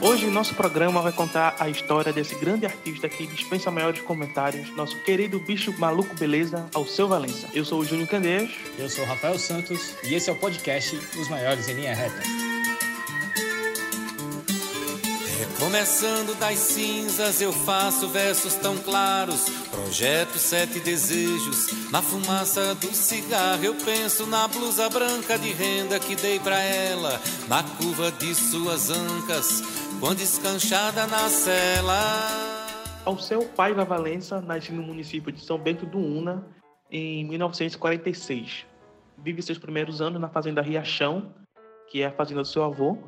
Hoje nosso programa vai contar a história desse grande artista que dispensa maiores comentários, nosso querido bicho maluco beleza, ao seu Valença. Eu sou o Júnior Candeias. Eu sou o Rafael Santos e esse é o podcast Os Maiores em Linha Reta. Começando das cinzas eu faço versos tão claros, projeto sete desejos. Na fumaça do cigarro eu penso na blusa branca de renda que dei pra ela, na curva de suas ancas, quando escanchada na cela. Ao seu pai Valença nasce no município de São Bento do Una em 1946. Vive seus primeiros anos na fazenda Riachão, que é a fazenda do seu avô,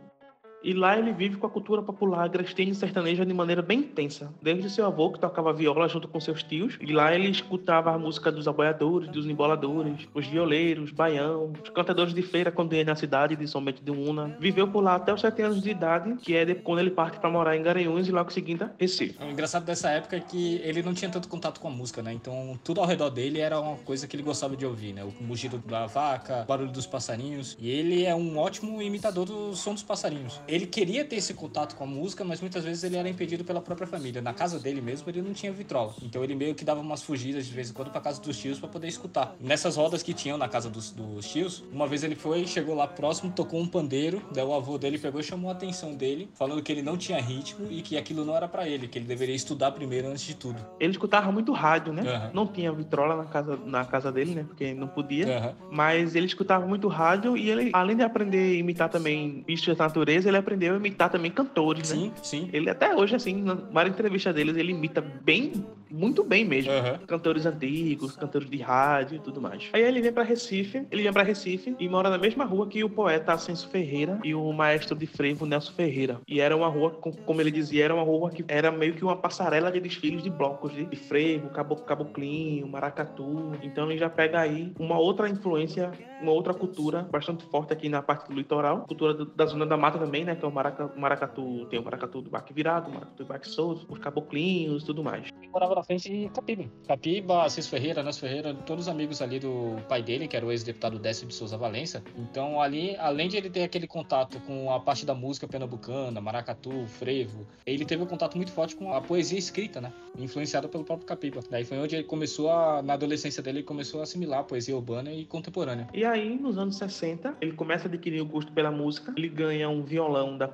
e lá ele vive com a cultura popular agrestine e sertaneja de maneira bem intensa. Desde seu avô, que tocava viola junto com seus tios, e lá ele escutava a música dos aboiadores, dos emboladores, os violeiros, baião, os cantadores de feira quando ia na cidade de São Bento de Una. Viveu por lá até os sete anos de idade, que é quando ele parte para morar em Garanhuns e logo seguinte Recife. O engraçado dessa época é que ele não tinha tanto contato com a música, né? Então tudo ao redor dele era uma coisa que ele gostava de ouvir, né? O mugido da vaca, o barulho dos passarinhos. E ele é um ótimo imitador do som dos passarinhos ele queria ter esse contato com a música, mas muitas vezes ele era impedido pela própria família. Na casa dele mesmo, ele não tinha vitrola. Então ele meio que dava umas fugidas de vez em quando pra casa dos tios para poder escutar. Nessas rodas que tinham na casa dos, dos tios, uma vez ele foi, chegou lá próximo, tocou um pandeiro, daí o avô dele pegou e chamou a atenção dele, falando que ele não tinha ritmo e que aquilo não era para ele, que ele deveria estudar primeiro antes de tudo. Ele escutava muito rádio, né? Uhum. Não tinha vitrola na casa, na casa dele, né? Porque não podia. Uhum. Mas ele escutava muito rádio e ele, além de aprender a imitar também bichos da natureza, ele aprendeu imitar também cantores, sim, né? Sim, sim. Ele até hoje, assim, na várias entrevistas deles, ele imita bem, muito bem mesmo. Uhum. Cantores antigos, cantores de rádio e tudo mais. Aí ele vem para Recife, ele vem para Recife e mora na mesma rua que o poeta Ascenso Ferreira e o maestro de frevo Nelson Ferreira. E era uma rua, como ele dizia, era uma rua que era meio que uma passarela de desfiles de blocos de, de frevo, caboclinho, maracatu. Então ele já pega aí uma outra influência, uma outra cultura bastante forte aqui na parte do litoral, cultura do, da zona da mata também, né, que é o maracatu, maracatu tem o maracatu do baque virado, o maracatu do baque solto, os caboclinhos, tudo mais. Ele morava na frente de Capiba. Capiba, Assis Ferreira, Nas Ferreira, todos os amigos ali do pai dele, que era o ex-deputado Décio de Souza Valença. Então ali, além de ele ter aquele contato com a parte da música pernambucana, maracatu, frevo, ele teve um contato muito forte com a poesia escrita, né? Influenciada pelo próprio Capiba. Daí foi onde ele começou a, na adolescência dele, ele começou a assimilar a poesia urbana e contemporânea. E aí, nos anos 60, ele começa a adquirir o gosto pela música, ele ganha um violão da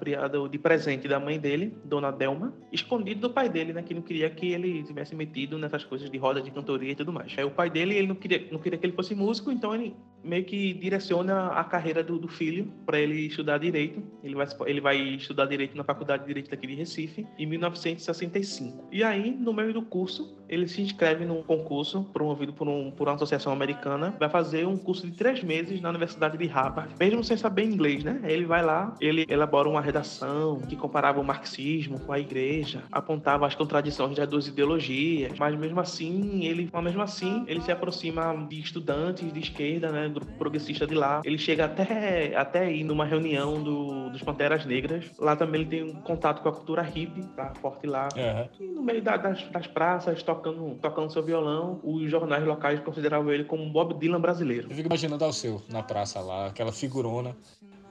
de presente da mãe dele, Dona Delma, escondido do pai dele, né, que não queria que ele tivesse metido nessas coisas de roda de cantoria e tudo mais. Aí o pai dele, ele não queria, não queria que ele fosse músico, então ele meio que direciona a carreira do, do filho para ele estudar direito. Ele vai, ele vai estudar direito na Faculdade de Direito daqui de Recife em 1965. E aí, no meio do curso, ele se inscreve num concurso promovido por, um, por uma associação americana, vai fazer um curso de três meses na Universidade de Harvard, mesmo sem saber inglês, né? Ele vai lá, ele elabora uma redação que comparava o marxismo com a igreja, apontava as contradições das duas ideologias, mas mesmo assim, ele, mas mesmo assim, ele se aproxima de estudantes de esquerda, né? grupo progressista de lá. Ele chega até, até ir numa reunião do, dos Panteras Negras. Lá também ele tem um contato com a cultura hippie, tá forte lá. Uhum. E no meio da, das, das praças, tocando, tocando seu violão, os jornais locais consideravam ele como um Bob Dylan brasileiro. Eu fico imaginando seu na praça lá, aquela figurona,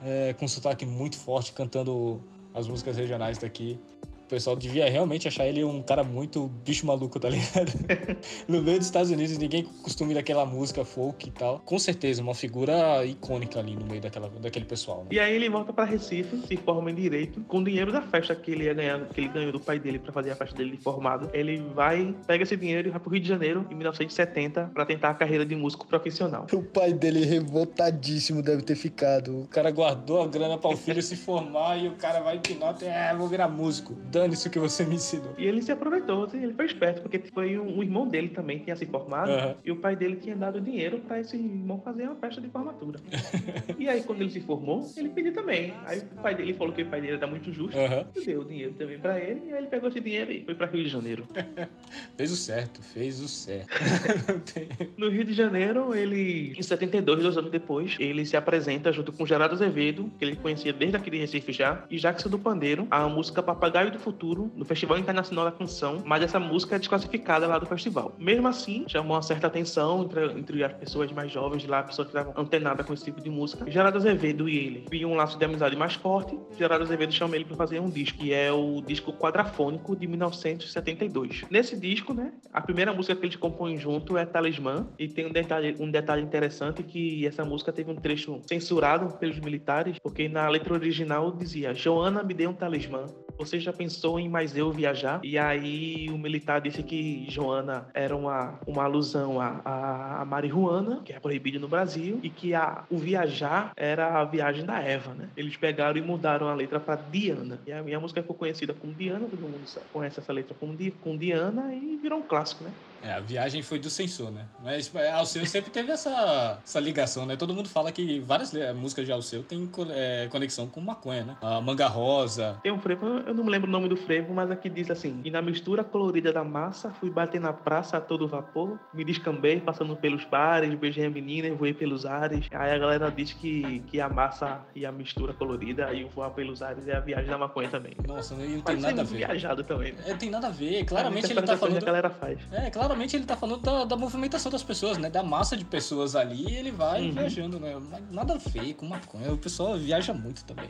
é, com sotaque muito forte, cantando as músicas regionais daqui. O pessoal devia realmente achar ele um cara muito bicho maluco, tá ligado? no meio dos Estados Unidos, ninguém costuma ir daquela música folk e tal. Com certeza, uma figura icônica ali no meio daquela, daquele pessoal. Né? E aí ele volta para Recife, se forma em Direito, com o dinheiro da festa que ele ia ganhar, que ele ganhou do pai dele para fazer a festa dele de formado. Ele vai, pega esse dinheiro e vai pro Rio de Janeiro, em 1970, para tentar a carreira de músico profissional. O pai dele revoltadíssimo deve ter ficado. O cara guardou a grana para o filho se formar e o cara vai empinar, é, vou virar músico dane-se o que você me ensinou. E ele se aproveitou, assim, ele foi esperto, porque foi um, um irmão dele também tinha se formado uhum. e o pai dele tinha dado dinheiro para esse irmão fazer uma festa de formatura. e aí, quando ele se formou, ele pediu também. Aí o pai dele falou que o pai dele era muito justo, uhum. e deu o dinheiro também para ele, e aí ele pegou esse dinheiro e foi para Rio de Janeiro. fez o certo, fez o certo. no Rio de Janeiro, ele, em 72, dois anos depois, ele se apresenta junto com Gerardo Azevedo, que ele conhecia desde aquele Recife já, e Jackson do Pandeiro, a música Papagaio do Futuro no Festival Internacional da Canção, mas essa música é desclassificada lá do festival. Mesmo assim, chamou uma certa atenção entre, entre as pessoas mais jovens de lá, pessoas que estavam antenadas com esse tipo de música. Gerardo Azevedo e ele viam um laço de amizade mais forte. Gerardo Azevedo chamou ele para fazer um disco, que é o disco quadrafônico de 1972. Nesse disco, né, a primeira música que eles compõem junto é Talismã, e tem um detalhe, um detalhe interessante que essa música teve um trecho censurado pelos militares, porque na letra original dizia: Joana me deu um talismã. Você já pensou em mais eu viajar? E aí o militar disse que Joana era uma, uma alusão a, a, a marihuana, que é proibido no Brasil, e que a, o viajar era a viagem da Eva, né? Eles pegaram e mudaram a letra para Diana. E a minha música ficou conhecida como Diana, todo mundo conhece essa letra como, com Diana e virou um clássico, né? É, a viagem foi do censor, né? Mas é, Alceu sempre teve essa, essa ligação, né? Todo mundo fala que várias músicas de Alceu têm é, conexão com maconha, né? A Manga Rosa. Tem um frevo, eu não me lembro o nome do frevo, mas aqui diz assim: E na mistura colorida da massa, fui bater na praça a todo vapor, me descambei passando pelos bares, beijei a menina e voei pelos ares. Aí a galera diz que, que a massa e a mistura colorida e o voar pelos ares é a viagem da maconha também. Nossa, não tem nada a ver. viajado também. Né? É, tem nada a ver. Claramente ele tá falando. Que a galera faz. É, claro ele tá falando da, da, movimentação das pessoas, né? Da massa de pessoas ali, ele vai uhum. viajando, né? Nada feio com maconha. O pessoal viaja muito também.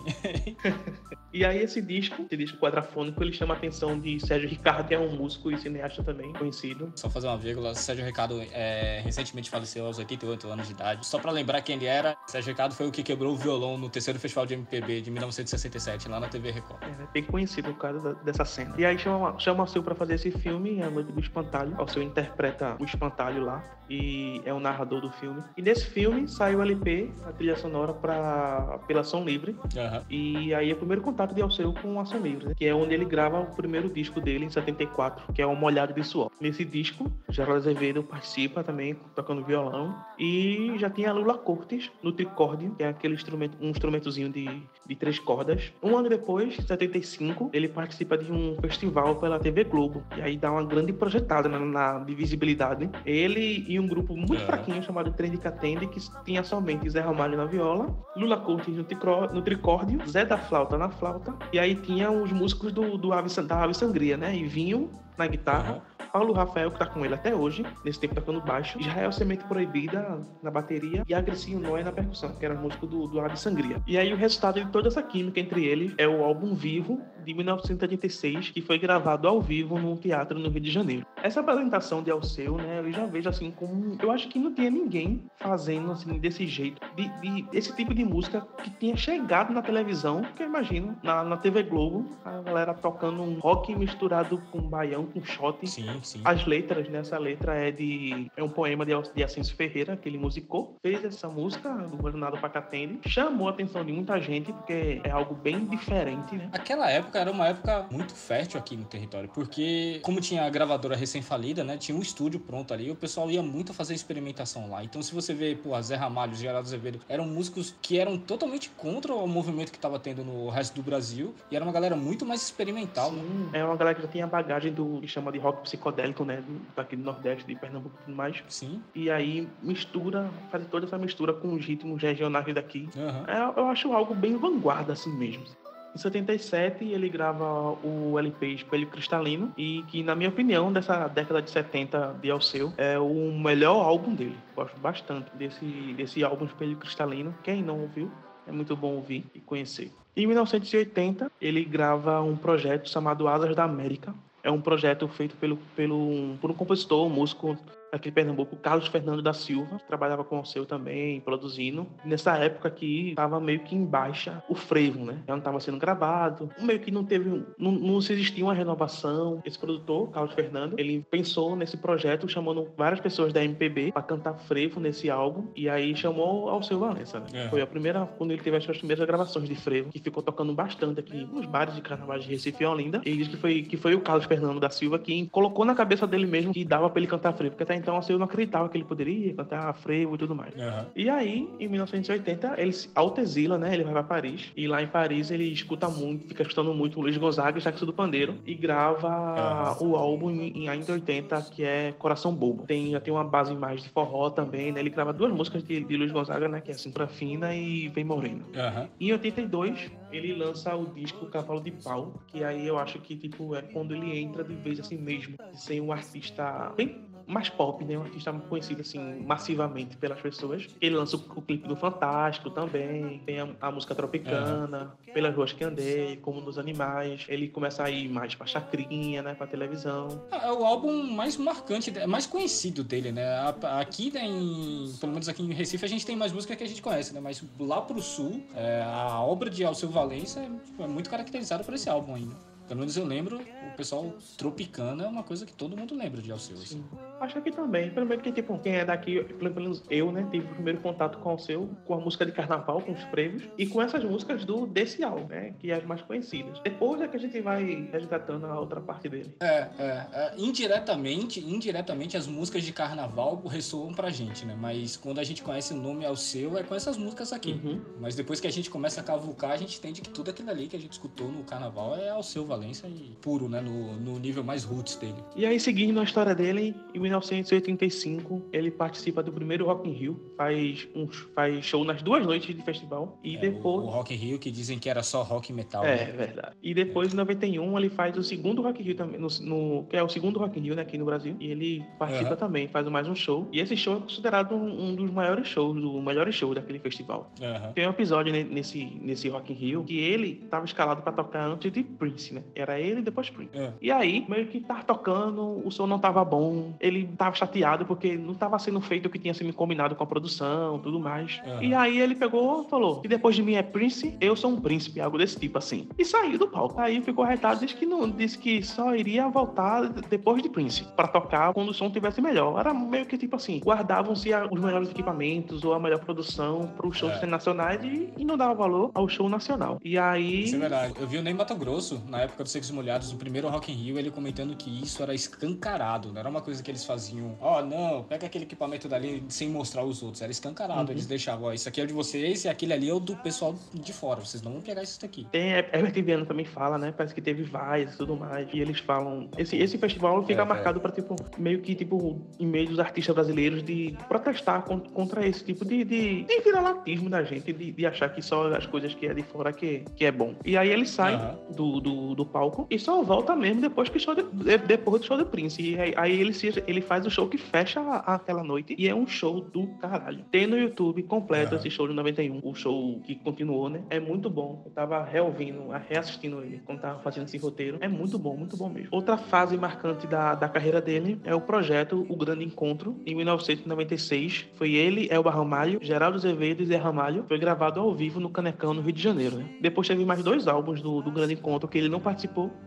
e aí esse disco, esse disco quadrafônico, ele chama a atenção de Sérgio Ricardo, que é um músico e cineasta também conhecido. Só fazer uma vírgula, Sérgio Ricardo é, recentemente faleceu aos 88 anos de idade. Só para lembrar quem ele era, Sérgio Ricardo foi o que quebrou o violão no terceiro festival de MPB de 1967, lá na TV Record. É, bem conhecido o cara dessa cena. E aí chama, chama o seu para fazer esse filme, A Noite do Espantalho, ao seu interpreta o espantalho lá e é o narrador do filme. E nesse filme saiu o LP, a trilha sonora pra, pela Ação Livre. Uhum. E aí é o primeiro contato de Alceu com a Ação Livre, né? que é onde ele grava o primeiro disco dele, em 74, que é O Molhado de Suor. Nesse disco, Geraldo Azevedo participa também, tocando violão. E já tinha a Lula Cortes no tricórdio, que é aquele instrumento, um instrumentozinho de, de três cordas. Um ano depois, em 75, ele participa de um festival pela TV Globo. E aí dá uma grande projetada na, na de visibilidade. Ele e um grupo muito é. fraquinho chamado Trem de Catende, que tinha somente Zé Ramalho na viola, Lula Cortes no, no tricórdio, Zé da Flauta na flauta, e aí tinha os músicos do, do Ave, da Ave Sangria, né? E Vinho na guitarra. Uhum. Paulo Rafael, que tá com ele até hoje, nesse tempo tocando baixo, Israel Semente Proibida na bateria e Agressinho Noé na percussão, que era músico do, do Ave Sangria. E aí o resultado de toda essa química entre eles é o álbum Vivo, de 1986, que foi gravado ao vivo num teatro no Rio de Janeiro. Essa apresentação de Alceu, né, eu já vejo assim como. Eu acho que não tinha ninguém fazendo assim desse jeito, de, de esse tipo de música que tinha chegado na televisão, que eu imagino, na, na TV Globo, a galera tocando um rock misturado com baião, com shot. Sim sim. As letras, né? Essa letra é de é um poema de, de Ascenso Ferreira, que ele musicou. Fez essa música do Guardanado Pacatende. Chamou a atenção de muita gente, porque é algo bem diferente, né? Aquela época era uma época muito fértil aqui no território, porque como tinha a gravadora recém-falida, né? Tinha um estúdio pronto ali, o pessoal ia muito fazer experimentação lá. Então, se você vê, pô, Zé Ramalho, Geraldo Azevedo, eram músicos que eram totalmente contra o movimento que estava tendo no resto do Brasil, e era uma galera muito mais experimental, Sim, né? É uma galera que já tinha bagagem do que chama de rock psicodélico psicodélico, né? Daqui do Nordeste, de Pernambuco e tudo mais. Sim. E aí mistura, faz toda essa mistura com os ritmos regionais daqui. Uhum. É, eu acho algo bem vanguarda assim mesmo. Em 77, ele grava o LP Espelho Cristalino, e que, na minha opinião, dessa década de 70 de Alceu, é o melhor álbum dele. Gosto bastante desse, desse álbum Espelho Cristalino. Quem não ouviu, é muito bom ouvir e conhecer. Em 1980, ele grava um projeto chamado Asas da América, é um projeto feito pelo, pelo, por um compositor, um músico aqui em Pernambuco, Carlos Fernando da Silva, que trabalhava com o seu também, produzindo. Nessa época aqui, estava meio que em baixa o frevo, né? Já não estava sendo gravado, meio que não teve, não, não se existia uma renovação. Esse produtor, Carlos Fernando, ele pensou nesse projeto, chamando várias pessoas da MPB para cantar frevo nesse álbum, e aí chamou ao seu Valença, né? É. Foi a primeira, quando ele teve as suas primeiras gravações de frevo, que ficou tocando bastante aqui nos bares de carnaval de Recife e Olinda. E diz que foi, que foi o Carlos Fernando da Silva que colocou na cabeça dele mesmo que dava para ele cantar frevo, porque até Então, assim, eu não acreditava que ele poderia cantar frevo e tudo mais. Aham. E aí, em 1980, ele se autoexila, né? Ele vai para Paris. E lá em Paris ele escuta muito, fica escutando muito o Luiz Gonzaga e Jackson do Pandeiro. E grava Aham. o álbum em, em ainda 80, que é Coração Bobo. Tem, já tem uma base mais de forró também, né? Ele grava duas músicas de, de Luiz Gonzaga, né? Que é Cintura Fina e Vem Morena. Aham. Em 82, ele lança o disco Cavalo de Pau, que aí eu acho que, tipo, é quando ele entra de vez assim mesmo, ser um artista bem mais pop, né? Um artista conhecido, assim, massivamente pelas pessoas. Ele lança o, o clipe do Fantástico também, tem a, a música Tropicana, Pelas Ruas que Andei, Como nos Animais. Ele começa a ir mais pra chacrinha, né? Pra televisão. É o álbum mais marcante, é mais conhecido dele, né? Aqui, né, em, pelo menos aqui em Recife, a gente tem mais música que a gente conhece, né? Mas lá pro sul, é, a obra de Alceu Valença é, tipo, é muito caracterizada por esse álbum ainda. Pelo menos eu lembro, o pessoal Tropicana é uma coisa que todo mundo lembra de Alceu. assim. Acho que também. Pelo menos que, tipo, quem é daqui, pelo menos eu, né, tive o primeiro contato com seu, com a música de carnaval, com os frevos, e com essas músicas do desse álbum, né, que é as mais conhecidas. Depois é que a gente vai resgatando a outra parte dele. É, é, é, indiretamente, indiretamente as músicas de carnaval ressoam pra gente, né? Mas quando a gente conhece o nome Alceu, é com essas músicas aqui. Uhum. Mas depois que a gente começa a cavucar, a gente entende que tudo aquilo ali que a gente escutou no carnaval é Alceu Valença e puro, né? No, no nível mais roots dele. E aí, seguindo a história dele, em 1985, ele participa do primeiro Rock in Rio, faz, um, faz show nas duas noites de festival, e É, depois... o, o Rock in Rio, que dizem que era só rock e metal. É, né? verdade. E depois, em 91, ele faz o segundo Rock in Rio também, no, no- que é o segundo Rock in Rio, né, aqui no Brasil. E ele participa Aham. também, faz mais um show. E esse show é considerado um, um dos maiores shows, o melhor show daquele festival. Aham. Tem um episódio ne- nesse, nesse Rock in Rio que ele tava escalado pra tocar antes de Prince, né? Era ele e depois Prince. É. E aí, meio que tava tocando, o som não tava bom, ele tava chateado porque não tava sendo feito o que tinha sido combinado com a produção, tudo mais. Aham. E aí ele pegou e falou: que depois de mim é Prince, eu sou um príncipe, algo desse tipo assim. E saiu do palco. Aí ficou retado, disse que não, disse que só iria voltar depois de Prince, pra tocar quando o som tivesse melhor. Era meio que tipo assim, guardavam-se os melhores equipamentos ou a melhor produção pros shows É. internacionais e, e não dava valor ao show nacional. E aí. Isso é verdade. Eu vi o Ney Mato Grosso, na época dos Secos e Molhados, no primeiro Rock in Rio, ele comentando que isso era escancarado. Não era uma coisa que eles faziam, ó, não, pega aquele equipamento dali sem mostrar os outros. Era escancarado. Uhum. Eles deixavam, ó, isso aqui é de vocês e aquele ali é o do pessoal de fora. Vocês não vão pegar isso daqui. Tem, Herbert Viana também fala, né? Parece que teve vaias e tudo mais. E eles falam. Esse, esse festival fica É, marcado pra, tipo, meio que, tipo, em meio dos artistas brasileiros de protestar con- contra esse tipo de, de, de viralatismo da gente, de, de achar que só as coisas que é de fora que, que é bom. E aí ele sai Aham. do, do, do palco e só volta mesmo depois que show de- de- depois do show do Prince. E aí, aí ele, se, ele faz o show que fecha a- aquela noite e é um show do caralho. Tem no YouTube completo esse show de 91, o show que continuou, né? É muito bom. Eu tava reouvindo, reassistindo ele quando tava fazendo esse roteiro. É muito bom, muito bom mesmo. Outra fase marcante da, da carreira dele é o projeto O Grande Encontro, em 1996. Foi ele, Elba Ramalho, Geraldo Azevedo e Zé Ramalho. Foi gravado ao vivo no Canecão, no Rio de Janeiro, né? Depois teve mais dois álbuns do, do Grande Encontro que ele não participou.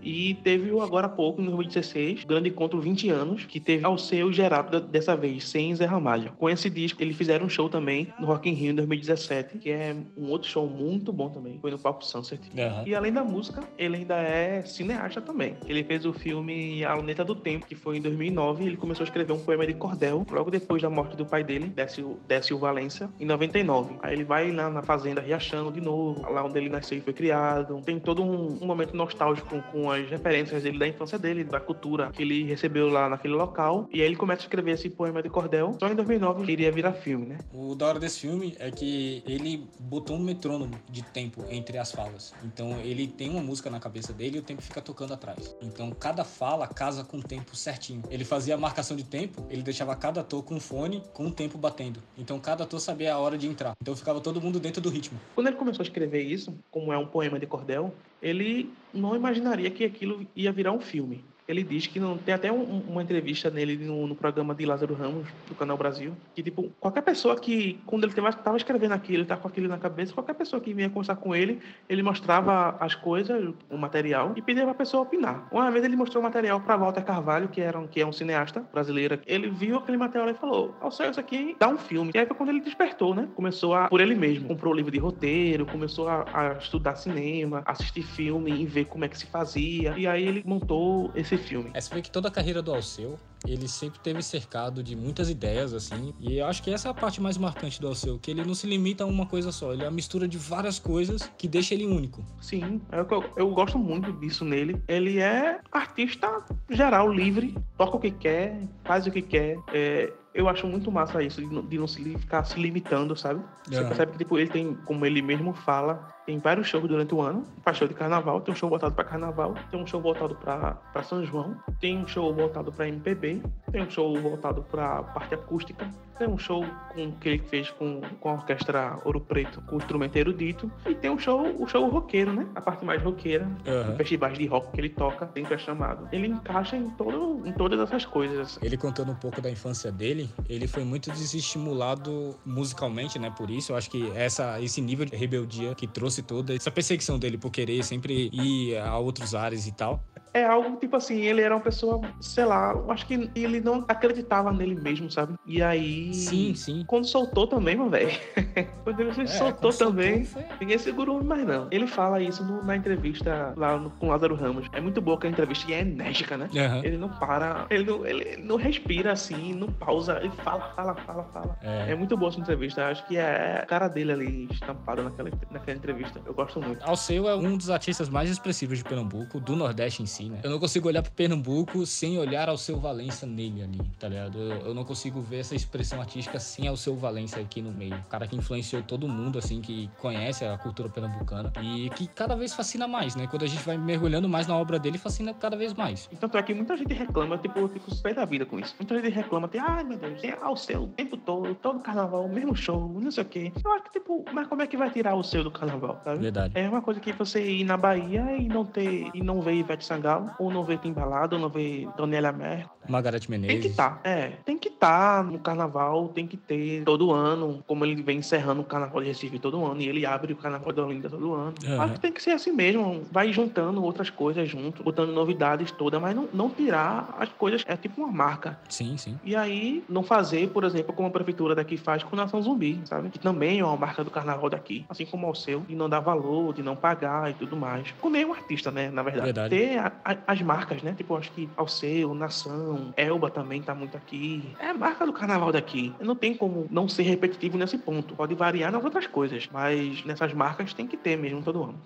E teve o agora há pouco, em 2016, Grande Encontro 20 anos, que teve ao seu Geraldo dessa vez, sem Zé Ramalho. Com esse disco, eles fizeram um show também no Rock in Rio em 2017, que é um outro show muito bom também. Foi no Palco Sunset. Aham. E além da música, ele ainda é cineasta também. Ele fez o filme A Luneta do Tempo, que foi em 2009. Ele começou a escrever um poema de cordel, logo depois da morte do pai dele, Décio, Décio Valença, em 99. Aí ele vai lá na fazenda Riachão de novo, lá onde ele nasceu e foi criado. Tem todo um, um momento nostálgico com as referências dele da infância dele, da cultura que ele recebeu lá naquele local. E aí ele começa a escrever esse poema de cordel. Só em 2009 ele iria virar filme, né? O da hora desse filme é que ele botou um metrônomo de tempo entre as falas. Então ele tem uma música na cabeça dele e o tempo fica tocando atrás. Então cada fala casa com o tempo certinho. Ele fazia a marcação de tempo, ele deixava cada ator com um fone com o tempo batendo. Então cada ator sabia a hora de entrar. Então ficava todo mundo dentro do ritmo. Quando ele começou a escrever isso, como é um poema de cordel, ele não imaginaria que aquilo ia virar um filme. Ele diz que não tem até um- uma entrevista nele no, no programa de Lázaro Ramos do Canal Brasil, que tipo qualquer pessoa que quando ele estava escrevendo aquilo, ele tá com aquilo na cabeça, qualquer pessoa que vinha conversar com ele, ele mostrava as coisas, o material e pedia para a pessoa opinar. Uma vez ele mostrou o material para Walter Carvalho, que era um, que é um cineasta brasileiro. Ele viu aquele material e falou: "Ao céu, isso aqui dá um filme". E aí foi quando ele despertou, né? Começou a por ele mesmo, comprou livro de roteiro, começou a, a estudar cinema, assistir filme e ver como é que se fazia. E aí ele montou esse esse filme. É, você vê que toda a carreira do Alceu, ele sempre teve cercado de muitas ideias, assim. E eu acho que essa é a parte mais marcante do Alceu, que ele não se limita a uma coisa só. Ele é a mistura de várias coisas que deixa ele único. Sim, é eu, eu gosto muito disso nele. Ele é artista geral, livre, toca o que quer, faz o que quer. É, eu acho muito massa isso, de não, de não se ficar se limitando, sabe? Você percebe que tipo, ele tem, como ele mesmo fala, tem vários shows durante o ano. Faz show de carnaval, tem um show voltado para carnaval, tem um show voltado para São João, tem um show voltado para MPB, tem um show voltado para parte acústica, tem um show com, que ele fez com, com a orquestra Ouro Preto, com o instrumento erudito, e tem um show, o show roqueiro, né? A parte mais roqueira, Aham. festivais de rock que ele toca, sempre é chamado. Ele encaixa em, todo, em todas essas coisas. Ele contando um pouco da infância dele, ele foi muito desestimulado musicalmente, né? Por isso, eu acho que essa, esse nível de rebeldia que trouxe toda essa perseguição dele por querer sempre ir a outros ares e tal. É algo tipo assim, ele era uma pessoa, sei lá, eu acho que ele não acreditava nele mesmo, sabe? E aí. Sim, sim. Quando soltou também, meu velho. quando ele É, soltou quando também. Ninguém segurou mais, não. Ele fala isso no- na entrevista lá no- com Lázaro Ramos. É muito boa aquela entrevista e é enérgica, né? Aham. Ele não para, ele não, ele não respira assim, não pausa, ele fala, fala, fala, fala. É. É muito boa essa entrevista. Acho que é a cara dele ali estampado naquela, naquela entrevista. Eu gosto muito. Alceu é um dos artistas mais expressivos de Pernambuco, do Nordeste em si, né? Eu não consigo olhar pro Pernambuco sem olhar Alceu Valença nele ali, tá ligado? Eu, eu não consigo ver essa expressão artística sem Alceu Valença aqui no meio. O cara que influenciou todo mundo, assim, que conhece a cultura pernambucana e que cada vez fascina mais, né? Quando a gente vai mergulhando mais na obra dele, fascina cada vez mais. E tanto é que muita gente reclama, tipo, eu fico suspeito da vida com isso. Muita gente reclama, tem, ai meu Deus, tem ao seu o tempo todo, todo carnaval, o mesmo show, não sei o quê. Eu acho que, tipo, mas como é que vai tirar o seu do carnaval, sabe? Verdade. É uma coisa que você ir na Bahia e não ter, e não ver Ivete Sangalo, ou não ver Timbalado, ou não ver Daniela Mer. Margareth Tem que Menezes. estar, é. Tem que estar no carnaval, tem que ter todo ano, como ele vem encerrando o carnaval de Recife todo ano, e ele abre o carnaval de Olinda todo ano. Aham. Acho que tem que ser assim mesmo. Vai juntando outras coisas junto, botando novidades todas, mas não, não tirar as coisas. É tipo uma marca. Sim, sim. E aí, não fazer, por exemplo, como a prefeitura daqui faz com Nação Zumbi, sabe? Que também é uma marca do carnaval daqui, assim como o seu, de não dar valor, de não pagar e tudo mais. Com nenhum artista, né? Na verdade. Verdade. Ter a- as marcas, né? Tipo, acho que Alceu, Nação, Elba também tá muito aqui. É a marca do carnaval daqui. Não tem como não ser repetitivo nesse ponto. Pode variar nas outras coisas, mas nessas marcas tem que ter mesmo todo ano.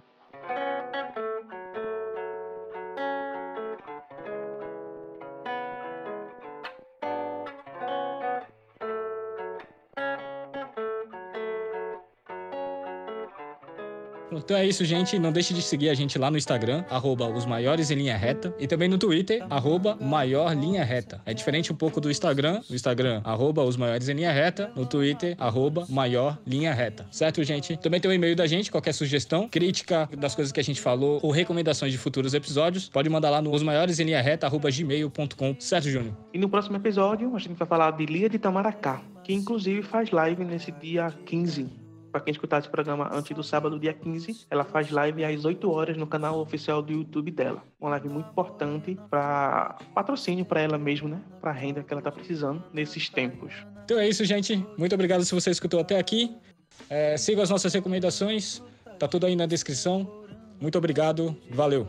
Então é isso, gente. Não deixe de seguir a gente lá no Instagram, arroba os maiores em linha reta. E também no Twitter, arroba maior linha reta. É diferente um pouco do Instagram. No Instagram, arroba os maiores em linha reta. No Twitter, arroba maior linha reta. Certo, gente? Também tem o e-mail da gente, qualquer sugestão, crítica das coisas que a gente falou ou recomendações de futuros episódios, pode mandar lá no os maiores em linha reta, arroba gmail.com. Certo, Júnior? E no próximo episódio, a gente vai falar de Lia de Tamaracá, que inclusive faz live nesse dia 15. Para quem escutar esse programa antes do sábado, dia 15, ela faz live às 8 horas no canal oficial do YouTube dela. Uma live muito importante para patrocínio para ela mesmo, né? Para renda que ela tá precisando nesses tempos. Então é isso, gente. Muito obrigado se você escutou até aqui. É, siga as nossas recomendações. Tá tudo aí na descrição. Muito obrigado. Valeu.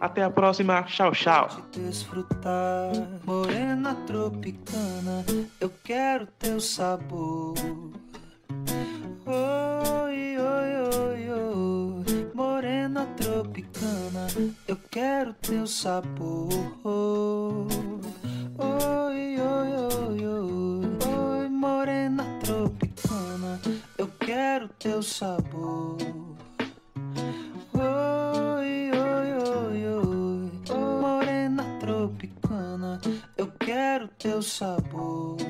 Até a próxima. Tchau, tchau. desfrutar. Morena tropicana, eu quero teu sabor. Tropicana, eu quero teu sabor. Oi, oi, oi, oi, oi, morena tropicana, eu quero teu sabor. Oi, oi, oi, oi, oi, morena tropicana, eu quero teu sabor.